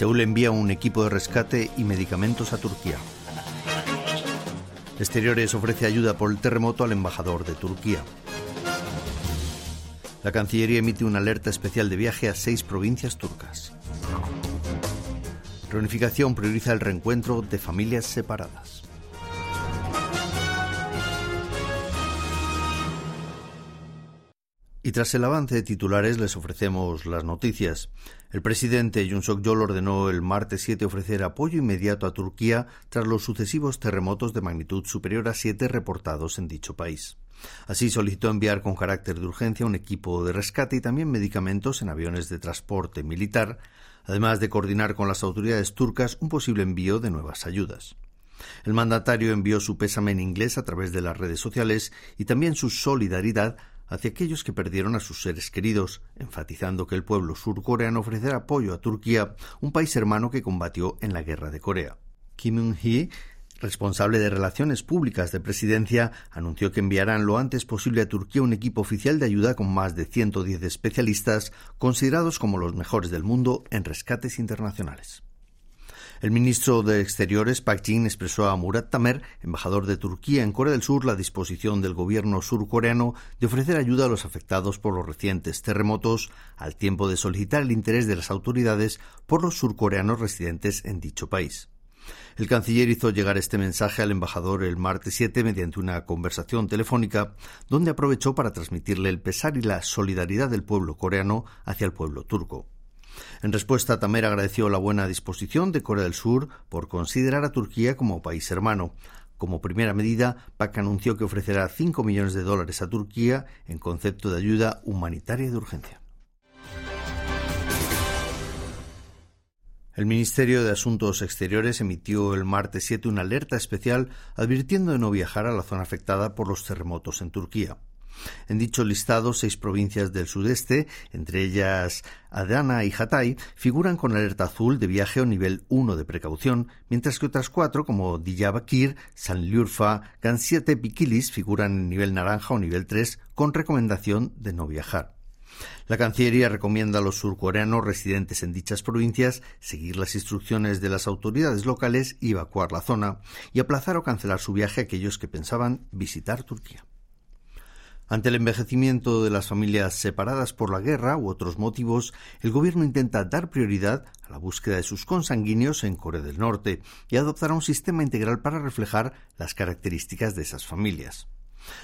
Seúl envía un equipo de rescate y medicamentos a Turquía. Exteriores ofrece ayuda por el terremoto al embajador de Turquía. La Cancillería emite una alerta especial de viaje a seis provincias turcas. Reunificación prioriza el reencuentro de familias separadas. Y tras el avance de titulares les ofrecemos las noticias. El presidente Jun Suk-yeol ordenó el martes 7 ofrecer apoyo inmediato a Turquía tras los sucesivos terremotos de magnitud superior a 7 reportados en dicho país. Así solicitó enviar con carácter de urgencia un equipo de rescate y también medicamentos en aviones de transporte militar, además de coordinar con las autoridades turcas un posible envío de nuevas ayudas. El mandatario envió su pésame en inglés a través de las redes sociales y también su solidaridad hacia aquellos que perdieron a sus seres queridos, enfatizando que el pueblo surcoreano ofrecerá apoyo a Turquía, un país hermano que combatió en la guerra de Corea. Kim Eun-hee responsable de Relaciones Públicas de Presidencia, anunció que enviarán lo antes posible a Turquía un equipo oficial de ayuda con más de 110 especialistas, considerados como los mejores del mundo en rescates internacionales. El ministro de Exteriores, Pak Jin, expresó a Murat Tamer, embajador de Turquía en Corea del Sur, la disposición del gobierno surcoreano de ofrecer ayuda a los afectados por los recientes terremotos, al tiempo de solicitar el interés de las autoridades por los surcoreanos residentes en dicho país. El canciller hizo llegar este mensaje al embajador el martes 7 mediante una conversación telefónica donde aprovechó para transmitirle el pesar y la solidaridad del pueblo coreano hacia el pueblo turco. En respuesta, Tamer agradeció la buena disposición de Corea del Sur por considerar a Turquía como país hermano. Como primera medida, PAC anunció que ofrecerá 5 millones de dólares a Turquía en concepto de ayuda humanitaria de urgencia. El Ministerio de Asuntos Exteriores emitió el martes 7 una alerta especial advirtiendo de no viajar a la zona afectada por los terremotos en Turquía. En dicho listado, seis provincias del sudeste, entre ellas Adana y Hatay, figuran con alerta azul de viaje o nivel 1 de precaución, mientras que otras cuatro, como Diyarbakir, Sanliurfa, Gaziantep y Kilis, figuran en nivel naranja o nivel 3 con recomendación de no viajar. La Cancillería recomienda a los surcoreanos residentes en dichas provincias seguir las instrucciones de las autoridades locales y evacuar la zona, y aplazar o cancelar su viaje a aquellos que pensaban visitar Turquía. Ante el envejecimiento de las familias separadas por la guerra u otros motivos, el gobierno intenta dar prioridad a la búsqueda de sus consanguíneos en Corea del Norte y adoptará un sistema integral para reflejar las características de esas familias.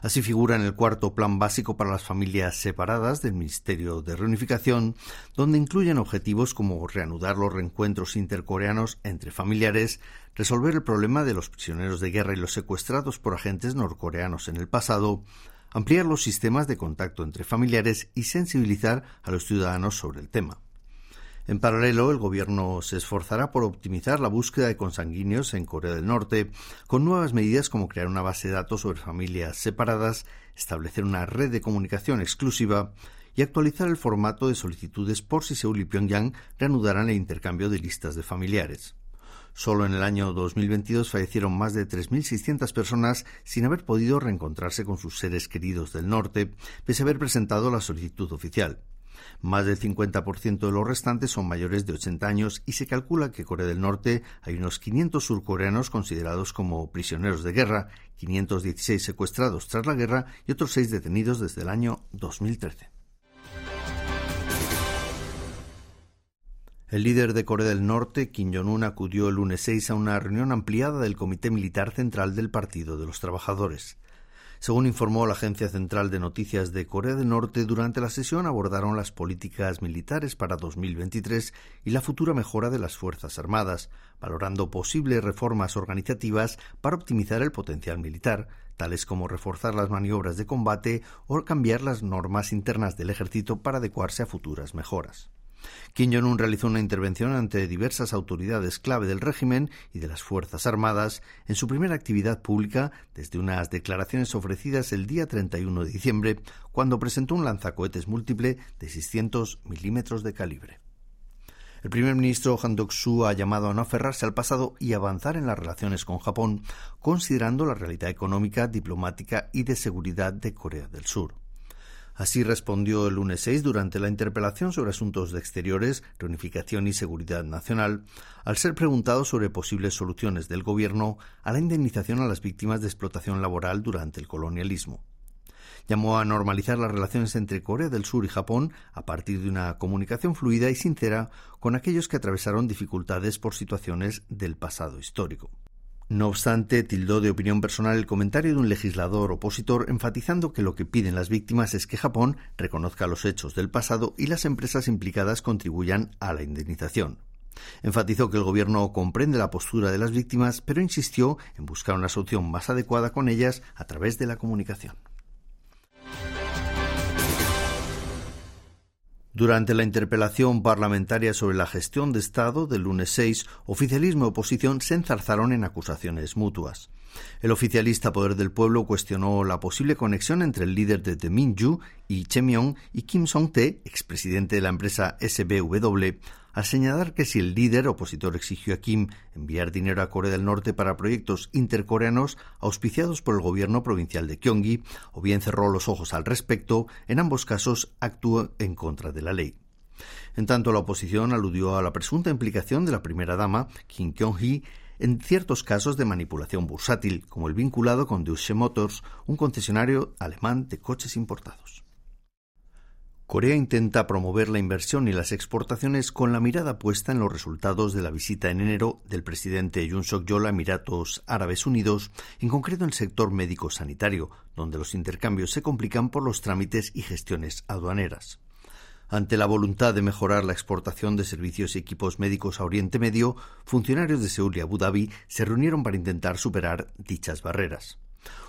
Así figura en el cuarto plan básico para las familias separadas del Ministerio de Reunificación, donde incluyen objetivos como reanudar los reencuentros intercoreanos entre familiares, resolver el problema de los prisioneros de guerra y los secuestrados por agentes norcoreanos en el pasado, ampliar los sistemas de contacto entre familiares y sensibilizar a los ciudadanos sobre el tema. En paralelo, el Gobierno se esforzará por optimizar la búsqueda de consanguíneos en Corea del Norte, con nuevas medidas como crear una base de datos sobre familias separadas, establecer una red de comunicación exclusiva y actualizar el formato de solicitudes por si Seúl y Pyongyang reanudarán el intercambio de listas de familiares. Solo en el año 2022 fallecieron más de 3.600 personas sin haber podido reencontrarse con sus seres queridos del norte, pese a haber presentado la solicitud oficial. Más del 50% de los restantes son mayores de 80 años y se calcula que Corea del Norte hay unos 500 surcoreanos considerados como prisioneros de guerra, 516 secuestrados tras la guerra y otros 6 detenidos desde el año 2013. El líder de Corea del Norte, Kim Jong-un, acudió el lunes 6 a una reunión ampliada del Comité Militar Central del Partido de los Trabajadores. Según informó la Agencia Central de Noticias de Corea del Norte, durante la sesión abordaron las políticas militares para 2023 y la futura mejora de las Fuerzas Armadas, valorando posibles reformas organizativas para optimizar el potencial militar, tales como reforzar las maniobras de combate o cambiar las normas internas del ejército para adecuarse a futuras mejoras. Kim Jong-un realizó una intervención ante diversas autoridades clave del régimen y de las Fuerzas Armadas en su primera actividad pública desde unas declaraciones ofrecidas el día 31 de diciembre, cuando presentó un lanzacohetes múltiple de 600 milímetros de calibre. El primer ministro Han Duck-soo ha llamado a no aferrarse al pasado y avanzar en las relaciones con Japón, considerando la realidad económica, diplomática y de seguridad de Corea del Sur. Así respondió el lunes 6 durante la interpelación sobre asuntos de exteriores, reunificación y seguridad nacional, al ser preguntado sobre posibles soluciones del Gobierno a la indemnización a las víctimas de explotación laboral durante el colonialismo. Llamó a normalizar las relaciones entre Corea del Sur y Japón a partir de una comunicación fluida y sincera con aquellos que atravesaron dificultades por situaciones del pasado histórico. No obstante, tildó de opinión personal el comentario de un legislador opositor enfatizando que lo que piden las víctimas es que Japón reconozca los hechos del pasado y las empresas implicadas contribuyan a la indemnización. Enfatizó que el gobierno comprende la postura de las víctimas, pero insistió en buscar una solución más adecuada con ellas a través de la comunicación. Durante la interpelación parlamentaria sobre la gestión de Estado del lunes 6, oficialismo y oposición se enzarzaron en acusaciones mutuas. El oficialista Poder del Pueblo cuestionó la posible conexión entre el líder de Minju y Chemyong y Kim Song-tae, expresidente de la empresa SBW, al señalar que si el líder opositor exigió a Kim enviar dinero a Corea del Norte para proyectos intercoreanos auspiciados por el gobierno provincial de Gyeonggi, o bien cerró los ojos al respecto, en ambos casos actuó en contra de la ley. En tanto, la oposición aludió a la presunta implicación de la primera dama, Kim Kyung-hee, en ciertos casos de manipulación bursátil, como el vinculado con Deutsche Motors, un concesionario alemán de coches importados. Corea intenta promover la inversión y las exportaciones con la mirada puesta en los resultados de la visita en enero del presidente Yoon Suk-yeol a Emiratos Árabes Unidos, en concreto en el sector médico-sanitario, donde los intercambios se complican por los trámites y gestiones aduaneras. Ante la voluntad de mejorar la exportación de servicios y equipos médicos a Oriente Medio, funcionarios de Seúl y Abu Dhabi se reunieron para intentar superar dichas barreras.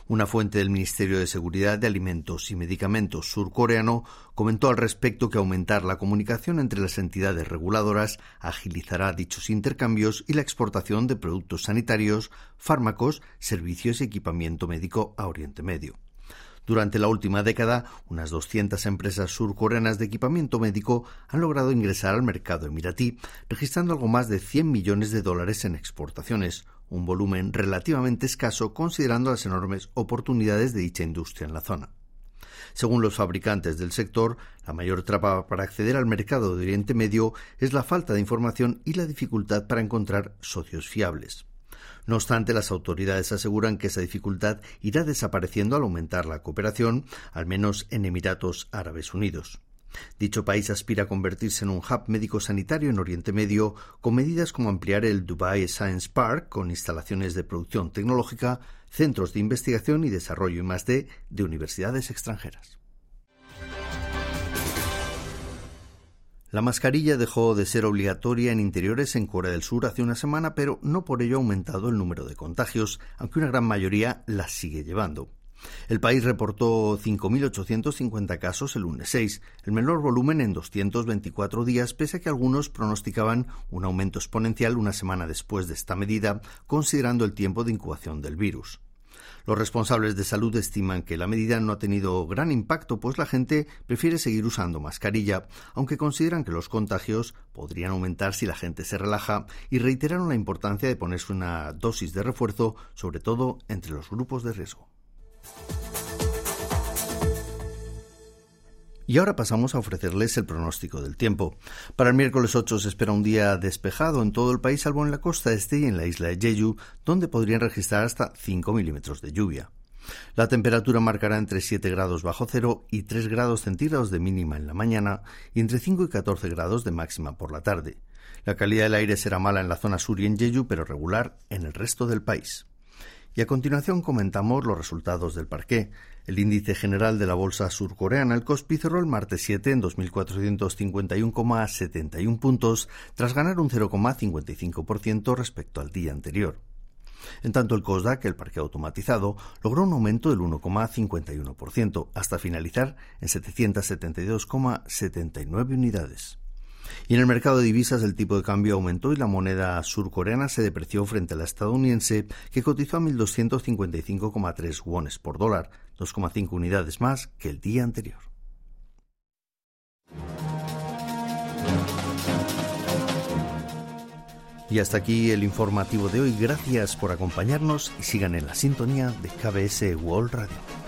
Una fuente del Ministerio de Seguridad de Alimentos y Medicamentos surcoreano comentó al respecto que aumentar la comunicación entre las entidades reguladoras agilizará dichos intercambios y la exportación de productos sanitarios, fármacos, servicios y equipamiento médico a Oriente Medio. Durante la última década, unas 200 empresas surcoreanas de equipamiento médico han logrado ingresar al mercado emiratí, registrando algo más de 100 millones de dólares en exportaciones, un volumen relativamente escaso considerando las enormes oportunidades de dicha industria en la zona. Según los fabricantes del sector, la mayor trapa para acceder al mercado de Oriente Medio es la falta de información y la dificultad para encontrar socios fiables. No obstante, las autoridades aseguran que esa dificultad irá desapareciendo al aumentar la cooperación, al menos en Emiratos Árabes Unidos. Dicho país aspira a convertirse en un hub médico-sanitario en Oriente Medio, con medidas como ampliar el Dubai Science Park, con instalaciones de producción tecnológica, centros de investigación y desarrollo y más de, de universidades extranjeras. La mascarilla dejó de ser obligatoria en interiores en Corea del Sur hace una semana, pero no por ello ha aumentado el número de contagios, aunque una gran mayoría las sigue llevando. El país reportó 5.850 casos el lunes 6, el menor volumen en 224 días, pese a que algunos pronosticaban un aumento exponencial una semana después de esta medida, considerando el tiempo de incubación del virus. Los responsables de salud estiman que la medida no ha tenido gran impacto, pues la gente prefiere seguir usando mascarilla, aunque consideran que los contagios podrían aumentar si la gente se relaja y reiteraron la importancia de ponerse una dosis de refuerzo, sobre todo entre los grupos de riesgo. Y ahora pasamos a ofrecerles el pronóstico del tiempo. Para el miércoles 8 se espera un día despejado en todo el país, salvo en la costa este y en la isla de Jeju, donde podrían registrar hasta 5 milímetros de lluvia. La temperatura marcará entre 7 grados bajo cero y 3 grados centígrados de mínima en la mañana y entre 5 y 14 grados de máxima por la tarde. La calidad del aire será mala en la zona sur y en Jeju, pero regular en el resto del país. Y a continuación comentamos los resultados del parqué. El índice general de la bolsa surcoreana, el Kospi, cerró el martes 7 en 2.451,71 puntos, tras ganar un 0,55% respecto al día anterior. En tanto, el Kosdaq, el parque automatizado, logró un aumento del 1,51%, hasta finalizar en 772,79 unidades. Y en el mercado de divisas el tipo de cambio aumentó y la moneda surcoreana se depreció frente a la estadounidense que cotizó a 1.255,3 wones por dólar, 2,5 unidades más que el día anterior. Y hasta aquí el informativo de hoy. Gracias por acompañarnos y sigan en la sintonía de KBS World Radio.